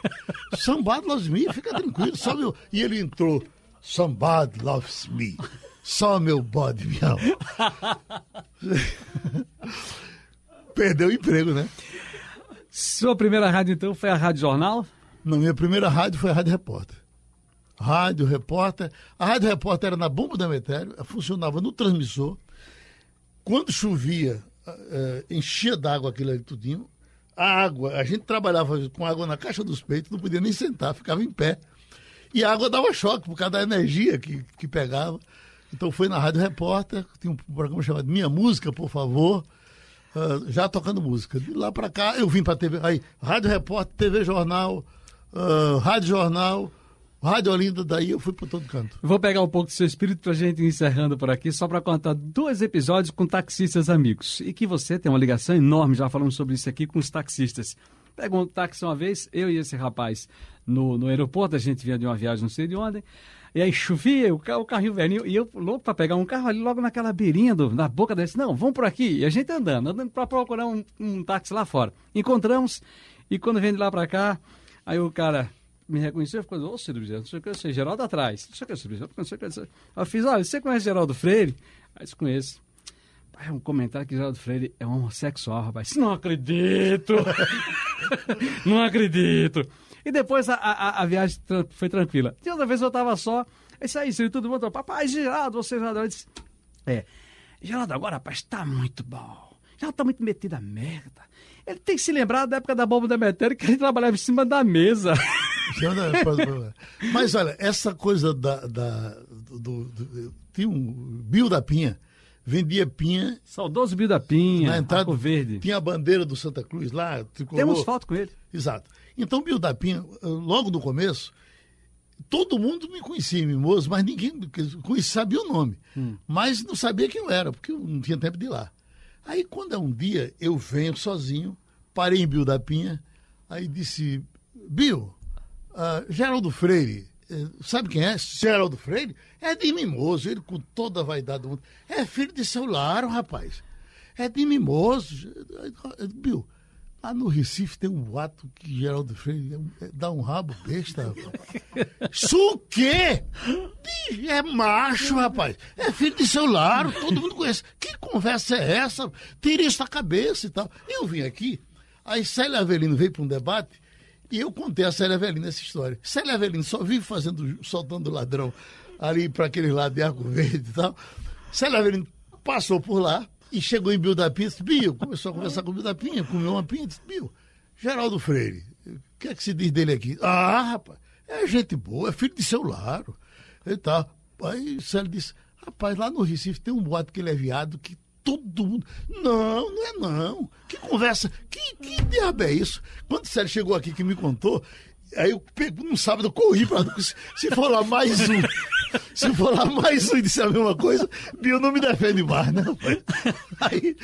Somebody loves me, fica tranquilo. Só meu... E ele entrou: Somebody loves me. Só meu bode me ama. Perdeu o emprego, né? Sua primeira rádio, então, foi a Rádio Jornal? Na minha primeira rádio foi a Rádio Repórter. Rádio Repórter. A Rádio Repórter era na bomba da Metério, funcionava no transmissor. Quando chovia, eh, enchia d'água aquilo ali tudinho. A água, a gente trabalhava com água na caixa dos peitos, não podia nem sentar, ficava em pé. E a água dava choque por causa da energia que, que pegava. Então foi na Rádio Repórter, tinha um programa chamado Minha Música, por favor. ah, já tocando música. De lá para cá, eu vim para TV. Aí, Rádio Repórter, TV Jornal, ah, Rádio Jornal, Rádio Olinda, daí eu fui para todo canto. Vou pegar um pouco do seu espírito pra gente ir encerrando por aqui, só para contar dois episódios com taxistas amigos. E que você tem uma ligação enorme, já falamos sobre isso aqui, com os taxistas. Pega um táxi uma vez, eu e esse rapaz no, no aeroporto, a gente vinha de uma viagem não sei de onde, e aí chovia, o, carro, o carrinho velhinho, e eu louco para pegar um carro ali logo naquela beirinha, do, na boca desse, não, vamos por aqui. E a gente andando, andando para procurar um, um táxi lá fora. Encontramos, e quando vem de lá para cá, aí o cara me reconheceu e ficou, ô Ciro Bezerra, não sei o que, eu sei, Geraldo atrás, não sei o que, Ciro Bezerra, não sei o que, não sei. Eu fiz, olha, você conhece Geraldo Freire? Aí disse, conheço. É um comentário que Geraldo Freire é homossexual, rapaz. Não acredito! não acredito! E depois a, a, a viagem tra- foi tranquila. E outra vez eu tava só, isso aí, Ciro, tudo bom? Papai, Geraldo, você, Geraldo, eu disse, é, Geraldo agora, rapaz, tá muito bom. Já tá muito metido a merda. Ele tem que se lembrar da época da bomba da Metéria que ele trabalhava em cima da mesa. Mas olha, essa coisa da. da do, do- tinha um Bill da Pinha, vendia pinha. Saudoso Bill da Pinha, na entrada, Arco Verde. Tinha a bandeira do Santa Cruz lá, tricolor. Temos foto com ele. Exato. Então, Bill da Pinha, logo no começo, todo mundo me conhecia, Mimoso, mas ninguém conhecia, sabia o nome. Mas não sabia quem eu era, porque eu não tinha tempo de ir lá. Aí, quando é um dia, eu venho sozinho, parei em Bill da Pinha, aí disse, Bill, ah, Geraldo Freire, eh, sabe quem é? Geraldo Freire? É de Mimoso, ele com toda a vaidade do mundo. É filho de seu Laro, rapaz. É de Mimoso. Bill, lá no Recife tem um boato que Geraldo Freire é é- dá um rabo besta, rapaz. Isso o quê? Bicho, É macho, rapaz. É filho de seu Laro, todo mundo conhece. Que conversa é essa? Tira isso da cabeça e tal. Eu vim aqui, aí Célia Avelino veio para um debate e eu contei a Célia Avelino essa história. Célia Avelino só vive fazendo, soltando ladrão ali para aquele lado de Arco Verde e tal. Célia Avelino passou por lá e chegou em Bill da Pinha. Disse, Bill, começou a conversar com o Bill da Pinha, comeu uma pinha. Disse, Bill, Geraldo Freire, o que é que se diz dele aqui? Ah, rapaz, é gente boa, é filho de seu Laro. E tal. Aí Célia disse, rapaz, lá no Recife tem um boato que ele é viado que todo mundo. Não, não é não. Que conversa. Que, que diabo é isso? Quando Célio chegou aqui que me contou, aí eu pego no sábado, eu corri para se, for lá mais um. Se for lá mais um e disser a mesma coisa, Bill não me defende mais, né, rapaz? Aí,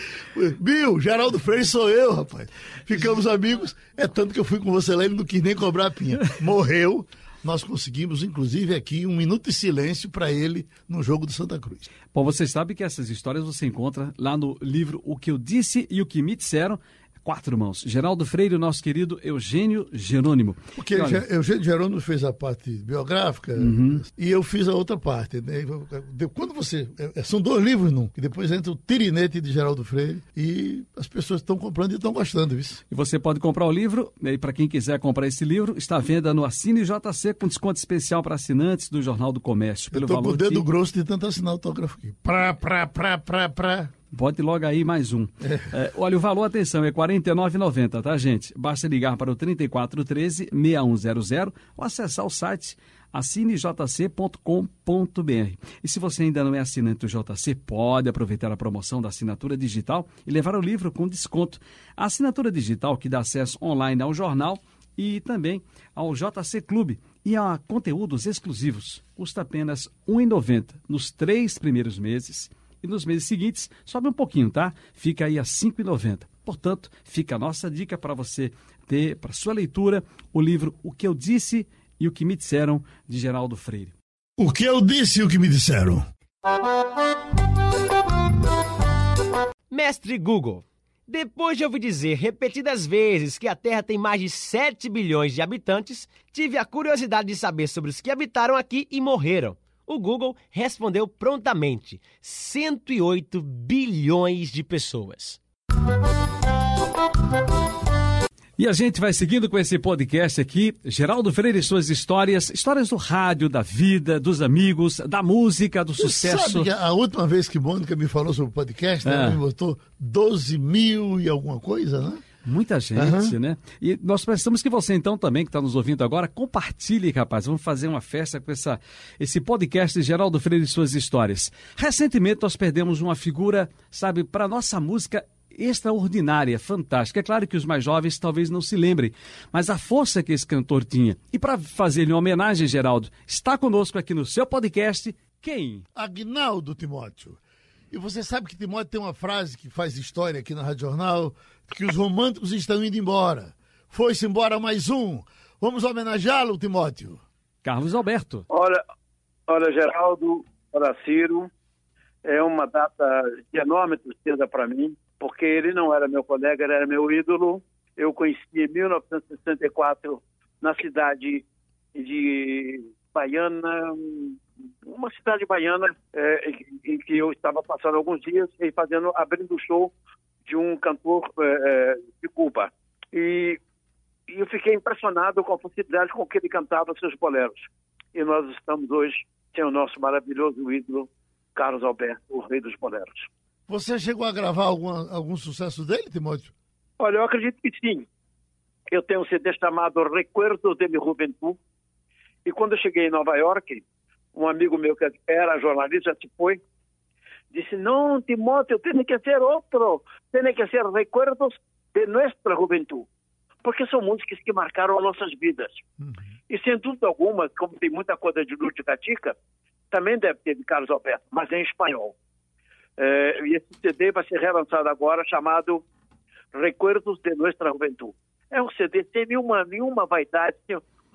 Bill, Geraldo Freire sou eu, rapaz. Ficamos amigos. É tanto que eu fui com você lá, ele não quis nem cobrar a pinha. Morreu. Nós conseguimos, inclusive, aqui um minuto de silêncio para ele no jogo do Santa Cruz. Bom, vocês sabem que essas histórias você encontra lá no livro O que eu disse e o que me disseram, quatro mãos. Geraldo Freire, o nosso querido Eugênio Jerônimo. Porque olha, Eugênio Jerônimo fez a parte biográfica Uhum. e eu fiz a outra parte. né? De- Quando você. é- São dois livros num, e depois entra o Tirinete de Geraldo Freire e as pessoas estão comprando e estão gostando disso. E você pode comprar o livro, né, e para quem quiser comprar esse livro, está à venda no Assine JC com desconto especial para assinantes do Jornal do Comércio. Pelo eu tô com o valor dedo que... grosso de tanto assinar autógrafo aqui. Pra, pra, pra, pra, pra. Pode logo aí mais um. É, olha, o valor, atenção, é R$ 49,90, tá, gente? Basta ligar para o 3413-6100 ou acessar o site assinejc.com.br. E se você ainda não é assinante do JC, pode aproveitar a promoção da assinatura digital e levar o livro com desconto. A assinatura digital que dá acesso online ao jornal e também ao JC Clube e a conteúdos exclusivos. Custa apenas R$ 1,90 nos três primeiros meses e nos meses seguintes sobe um pouquinho, tá? Fica aí a R$ 5,90. Portanto, fica a nossa dica para você ter para sua leitura o livro O que eu disse e o que me disseram de Geraldo Freire. O que eu disse e o que me disseram? Mestre Google, depois de ouvir dizer repetidas vezes que a Terra tem mais de 7 bilhões de habitantes, tive a curiosidade de saber sobre os que habitaram aqui e morreram. O Google respondeu prontamente: 108 bilhões de pessoas. E a gente vai seguindo com esse podcast aqui, Geraldo Freire e suas histórias, histórias do rádio, da vida, dos amigos, da música, do Você sucesso. Sabe que a última vez que Mônica me falou sobre o podcast, É. ela me botou 12 mil e alguma coisa, né? Muita gente, Aham. né? E nós precisamos que você, então, também, que está nos ouvindo agora, compartilhe, rapaz. Vamos fazer uma festa com essa, esse podcast de Geraldo Freire e suas histórias. Recentemente, nós perdemos uma figura, sabe, para nossa música extraordinária, fantástica. É claro que os mais jovens talvez não se lembrem, mas a força que esse cantor tinha. E para fazer-lhe uma homenagem, Geraldo, está conosco aqui no seu podcast, quem? Agnaldo Timóteo. E você sabe que Timóteo tem uma frase que faz história aqui na Rádio Jornal, que os românticos estão indo embora. Foi-se embora mais um. Vamos homenageá-lo, Timóteo. Carlos Alberto. Olha, olha, Geraldo, olha, Ciro, é uma data de enorme tristeza para mim, porque ele não era meu colega, ele era meu ídolo. Eu conheci em 1964 na cidade de Baiana, uma cidade baiana é, em- que eu estava passando alguns dias e fazendo, abrindo o show de um cantor é, é, de Cuba. E, e eu fiquei impressionado com a facilidade com que ele cantava seus boleros. E nós estamos hoje sem o nosso maravilhoso ídolo, Carlos Alberto, o rei dos boleros. Você chegou a gravar alguma- algum sucesso dele, Timóteo? Olha, eu acredito que sim. Eu tenho um CD chamado Recuerdos de mi Juventud. E quando eu cheguei em Nova York, um amigo meu que era jornalista se foi, disse: Não, Timóteo, tem que ser outro. Tem que ser Recuerdos de nossa juventude. Porque são músicas que marcaram as nossas vidas. E sem dúvida alguma, como tem muita coisa de Lúcio Gatica, também deve ter de Carlos Alberto, mas em espanhol. Eh, e esse CD vai ser relançado agora, chamado Recuerdos de Nuestra Juventud. É um CD sem nenhuma, nenhuma vaidade,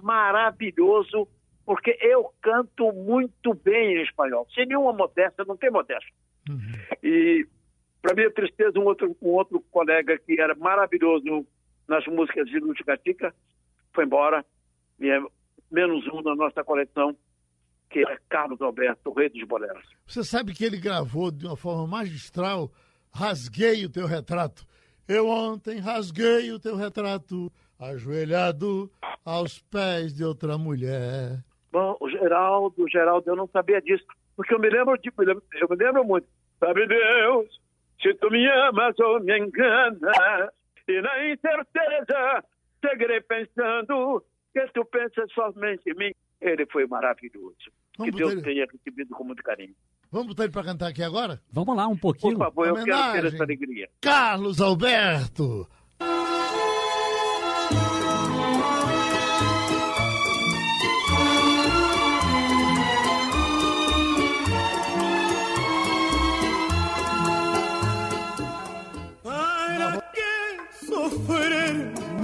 maravilhoso, porque eu canto muito bem em espanhol, sem nenhuma modéstia, não tem modéstia. E, para minha tristeza, um outro, um outro colega que era maravilhoso nas músicas de Lúcio Gatica foi embora, e é menos um na nossa coleção, que é Carlos Alberto, o rei dos boleros. Você sabe que ele gravou de uma forma magistral Rasguei o teu retrato. Eu ontem rasguei o teu retrato, ajoelhado aos pés de outra mulher. Bom, o Geraldo, o Geraldo, eu não sabia disso, porque eu me lembro de, eu me lembro muito. Sabe Deus, se tu me amas ou me enganas, e na incerteza seguirei pensando que tu pensas somente em mim. Ele foi maravilhoso. Vamos que Deus ter- tenha recebido com muito carinho. Vamos botar ele para cantar aqui agora? Vamos lá, um Por pouquinho. favor, eu quero ter Homenagem. essa alegria. Carlos Alberto.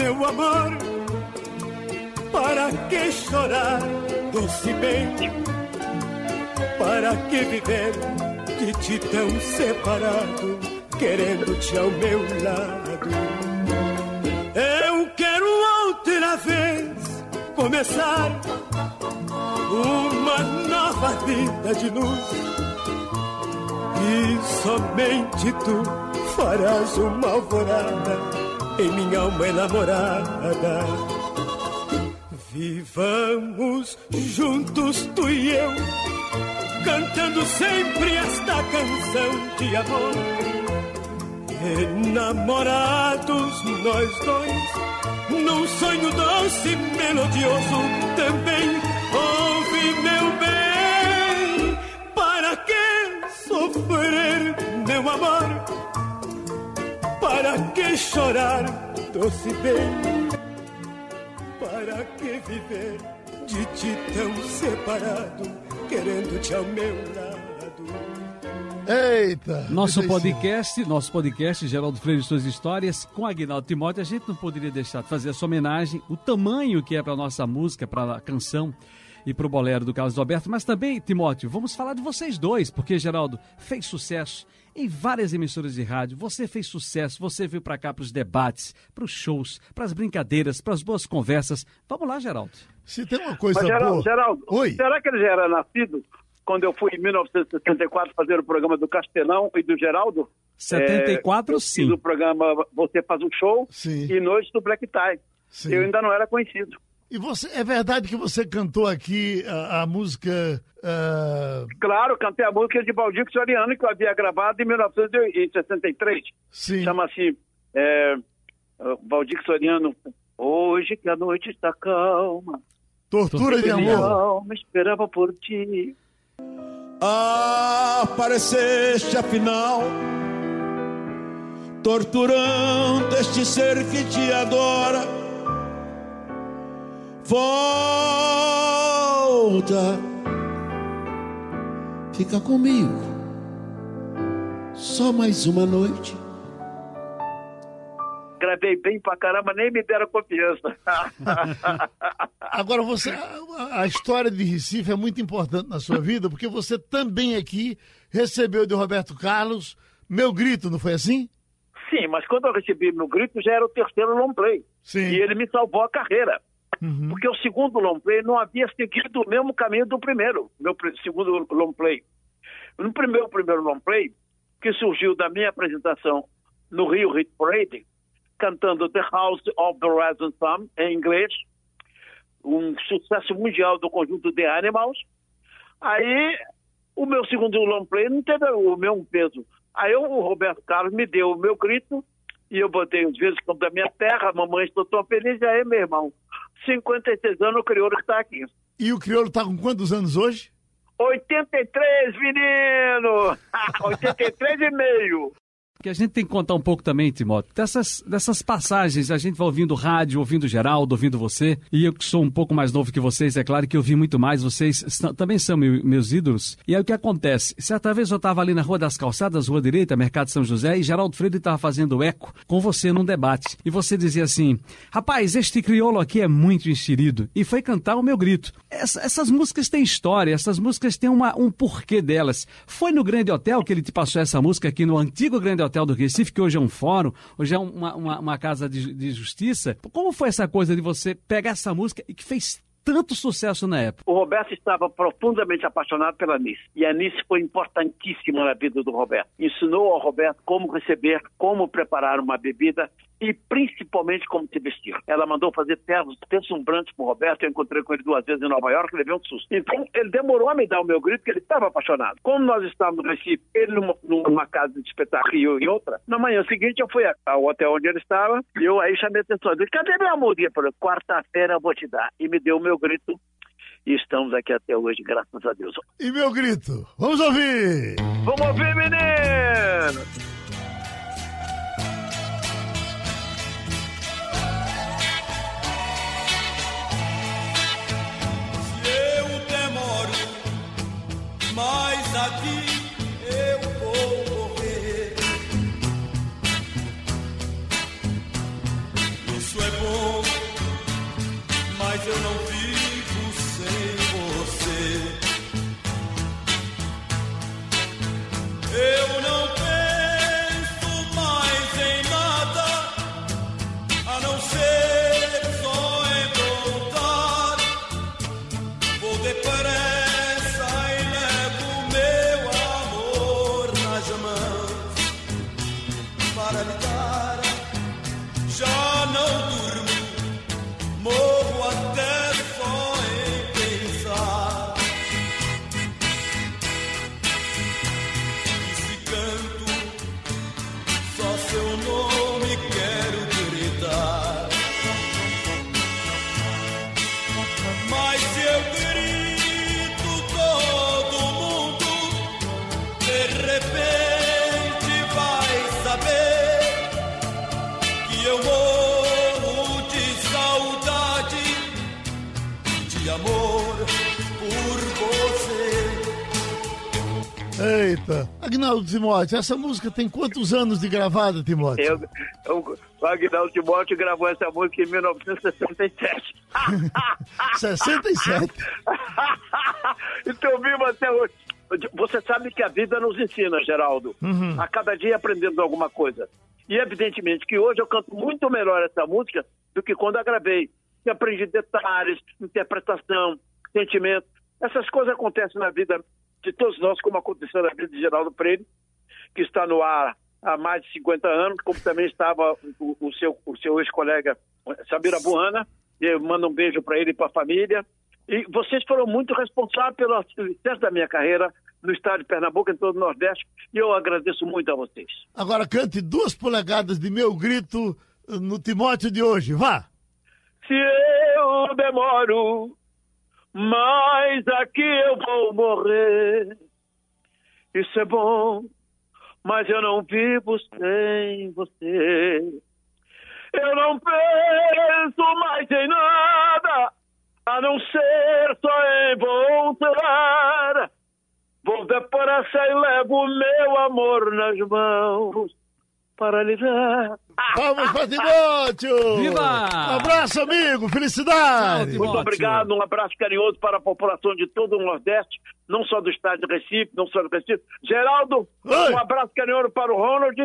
meu amor. Para que chorar, doce bem? Para que viver de ti tão separado, querendo-te ao meu lado? Eu quero outra vez começar uma nova vida de luz. E somente tu farás uma alvorada em minha alma enamorada. Vivamos juntos, tu e eu, cantando sempre esta canção de amor. Enamorados nós dois, num sonho doce e melodioso também. Ouve, meu bem, para que sofrer, meu amor? Para que chorar, doce bem? Para que viver de ti tão separado, querendo-te ao meu lado? Eita! Nosso podcast, nosso podcast, Geraldo Freire e suas histórias, com Aguinaldo Timóteo, a gente não poderia deixar de fazer essa homenagem, o tamanho que é para nossa música, para a canção e para o bolero do Carlos Alberto, mas também, Timóteo, vamos falar de vocês dois, porque Geraldo fez sucesso em várias emissoras de rádio, você fez sucesso, você veio para cá para os debates, para os shows, para as brincadeiras, para as boas conversas. Vamos lá, Geraldo. Se tem uma coisa Mas, Geraldo, boa... Geraldo, Oi. será que ele já era nascido quando eu fui em 1974 fazer o programa do Castelão e do Geraldo? 74, é, sim. Fiz o programa Você Faz um Show Sim. e Noite do Black Tie. Sim. Eu ainda não era conhecido. E você, é verdade que você cantou aqui a, a música. ah, Claro, cantei a música de Baldir Soriano que eu havia gravado em 1963. Sim. Chama assim, é, Valdir Soriano, hoje que a noite está calma. Tortura de amor. alma esperava por ti. Apareceste afinal, torturando este ser que te adora. Volta, fica comigo, só mais uma noite. Gravei bem pra caramba, nem me deram confiança. Agora, você, a, história de Recife é muito importante na sua vida, porque você também aqui recebeu de Roberto Carlos Meu Grito, não foi assim? Sim, mas quando eu recebi meu grito já era o terceiro long play. Sim. E ele me salvou a carreira. Uhum. Porque o segundo long play não havia seguido o mesmo caminho do primeiro, meu segundo long play. No primeiro, primeiro long play, que surgiu da minha apresentação no Rio Hit Parade, cantando The House of the Rising Sun, em inglês, um sucesso mundial do conjunto The Animals. Aí, o meu segundo long play não teve o mesmo peso. Aí o Roberto Carlos me deu o meu grito e eu botei os vezes como da minha terra, mamãe estou tão feliz, e aí, meu irmão, 56 anos o crioulo que está aqui. E o Crioulo tá com quantos anos hoje? 83, menino! 83 e meio. Que a gente tem que contar um pouco também, Timóteo, dessas, dessas passagens. A gente vai ouvindo rádio, ouvindo Geraldo, ouvindo você. E eu que sou um pouco mais novo que vocês, é claro que eu vi muito mais. Vocês são- também são meu- meus ídolos. E aí o que acontece? Certa vez eu estava ali na Rua das Calçadas, Rua Direita, Mercado São José, e Geraldo Freire estava fazendo eco com você num debate. E você dizia assim: rapaz, este crioulo aqui é muito enxerido. E foi cantar o meu grito. Essa- essas músicas têm história, essas músicas têm uma- um porquê delas. Foi no Grande Hotel que ele te passou essa música aqui no antigo Grande Hotel do Recife, que hoje é um fórum, hoje é uma, uma, uma casa de, de justiça. Como foi essa coisa de você pegar essa música e que fez tanto sucesso na época? O Roberto estava profundamente apaixonado pela Nice. E a Nice foi importantíssima na vida do Roberto. Ensinou ao Roberto como receber, como preparar uma bebida e principalmente como se vestir. Ela mandou fazer ternos deslumbrantes para o Roberto. Eu encontrei com ele duas vezes em Nova York levei um susto. Então, ele demorou a me dar o meu grito, porque ele estava apaixonado. Como nós estávamos no Recife, ele numa, numa casa de espetáculo e eu em outra, na manhã seguinte eu fui ao hotel onde ele estava e eu aí chamei a atenção. Eu disse, cadê minha música? Ele falou, quarta-feira eu vou te dar. E me deu o meu grito e estamos aqui até hoje, graças a Deus. E meu grito? Vamos ouvir! Vamos ouvir, menino! Mas aqui eu vou morrer. Isso é bom, mas eu não vivo sem você. Eu não Agnaldo Timóteo, essa música tem quantos anos de gravada, Timóteo? Eu, eu, o Agnaldo Timóteo gravou essa música em 1967. 67? então vivo até hoje. Você sabe que a vida nos ensina, Geraldo. Uhum. A cada dia aprendendo alguma coisa. E evidentemente que hoje eu canto muito melhor essa música do que quando a gravei. Eu aprendi detalhes, interpretação, sentimento. Essas coisas acontecem na vida de todos nós, como aconteceu na vida de Geraldo Freire, que está no ar há mais de 50 anos, como também estava o, o seu, o seu ex-colega Sabira Buana. Eu mando um beijo para ele e para a família. E vocês foram muito responsáveis pelo sucesso da minha carreira no estado de Pernambuco, em todo o Nordeste, e eu agradeço muito a vocês. Agora cante duas polegadas de meu grito no Timóteo de hoje, vá! Se eu demoro, mas aqui eu vou morrer. Isso é bom, mas eu não vivo sem você. Eu não penso mais em nada, a não ser só em voltar. Vou depressa e levo meu amor nas mãos para lhe dar. Vamos para Timóteo! Viva! Um abraço, amigo! Felicidade! Muito obrigado, um abraço carinhoso para a população de todo o Nordeste, não só do estado de Recife, não só do Recife. Geraldo, Oi. um abraço carinhoso para o Ronald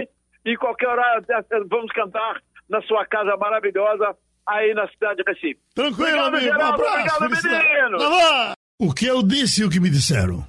e qualquer horário dessa, vamos cantar na sua casa maravilhosa aí na cidade de Recife. Tranquilo, obrigado, amigo! Geraldo, um abraço! obrigado, felicidade. menino! Tá. O que eu disse e o que me disseram?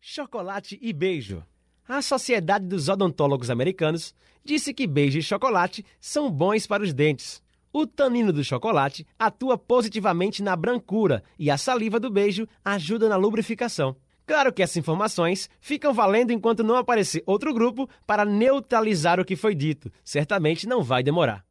Chocolate e beijo. A Sociedade dos Odontólogos Americanos disse que beijo e chocolate são bons para os dentes. O tanino do chocolate atua positivamente na brancura e a saliva do beijo ajuda na lubrificação. Claro que essas informações ficam valendo enquanto não aparecer outro grupo para neutralizar o que foi dito. Certamente não vai demorar.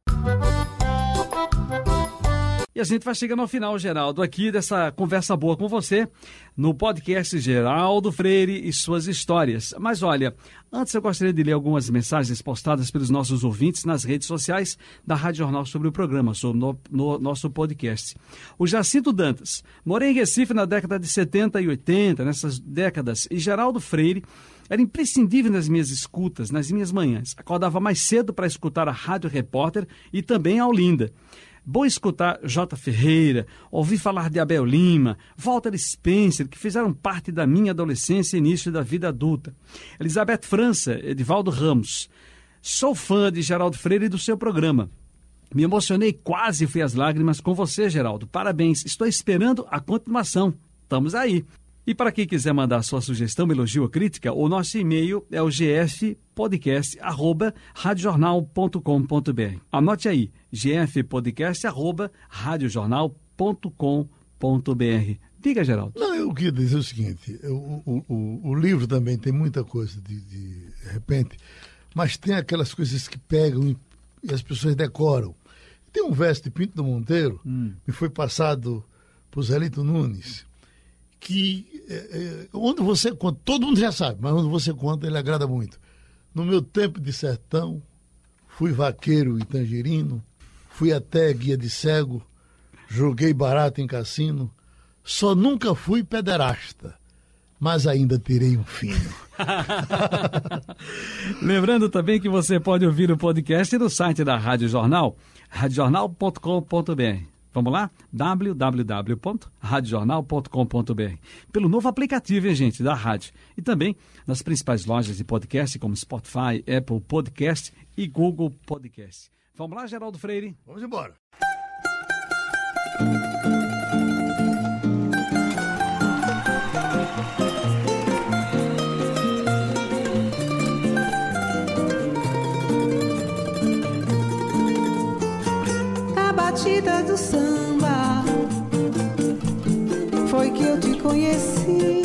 E a gente vai chegando ao final, Geraldo, aqui dessa conversa boa com você no podcast Geraldo Freire e suas histórias. Mas olha, antes eu gostaria de ler algumas mensagens postadas pelos nossos ouvintes nas redes sociais da Rádio Jornal sobre o programa, sobre no, no nosso podcast. O Jacinto Dantas, morei em Recife na década de 70 e 80, nessas décadas, e Geraldo Freire era imprescindível nas minhas escutas, nas minhas manhãs. Acordava mais cedo para escutar a Rádio Repórter e também a Olinda. Bom escutar J. Ferreira, ouvir falar de Abel Lima, Walter Spencer, que fizeram parte da minha adolescência e início da vida adulta. Elizabeth França, Edivaldo Ramos. Sou fã de Geraldo Freire e do seu programa. Me emocionei quase fui às lágrimas com você, Geraldo. Parabéns. Estou esperando a continuação. Estamos aí. E para quem quiser mandar sua sugestão, elogio ou crítica, o nosso e-mail é o gfpodcast.radiojornal.com.br. Anote aí, gfpodcast.radiojornal.com.br. Diga, Geraldo. Não, eu queria dizer o seguinte: o, o, o, o livro também tem muita coisa de, de repente, mas tem aquelas coisas que pegam e, as pessoas decoram. Tem um verso de Pinto do Monteiro, que foi passado por Zelito Nunes, que é, é, onde você conta, todo mundo já sabe, mas onde você conta ele agrada muito. No meu tempo de sertão, fui vaqueiro e tangerino, fui até guia de cego, joguei barato em cassino, só nunca fui pederasta, mas ainda tirei um fino. Lembrando também que você pode ouvir o podcast no site da Rádio Jornal, radiojornal.com.br. Vamos lá? www.radiojornal.com.br. Pelo novo aplicativo, hein, gente, da rádio. E também nas principais lojas de podcast, como Spotify, Apple Podcast e Google Podcast. Vamos lá, Geraldo Freire? Vamos embora. Batida do samba. Foi que eu te conheci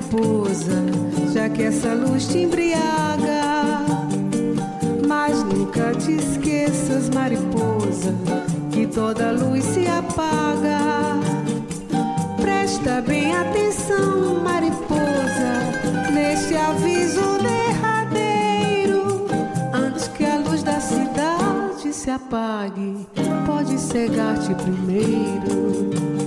mariposa, já que essa luz te embriaga. Mas nunca te esqueças, mariposa, que toda luz se apaga. Presta bem atenção, mariposa, neste aviso derradeiro. Antes que a luz da cidade se apague, pode cegar-te primeiro.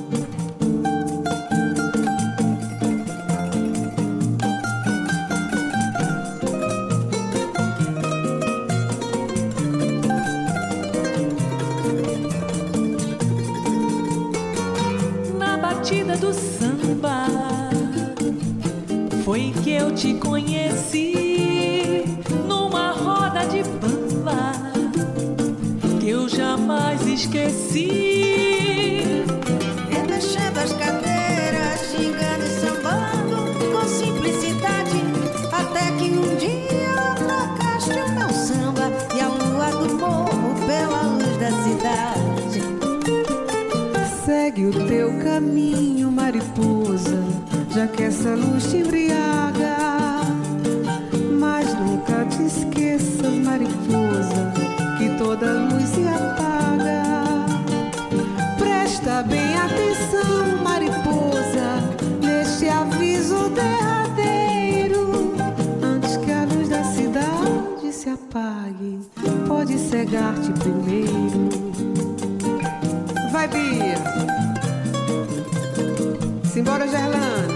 Esqueci. Remexendo as cadeiras, xingando e sambando com simplicidade. Até que um dia trocaste o meu samba e a lua do morro pela luz da cidade. Segue o teu caminho, mariposa, já que essa luz te embriaga. Mas nunca te esqueças, mariposa, pode cegar-te primeiro. Vai, Bia. Simbora, Gerlane.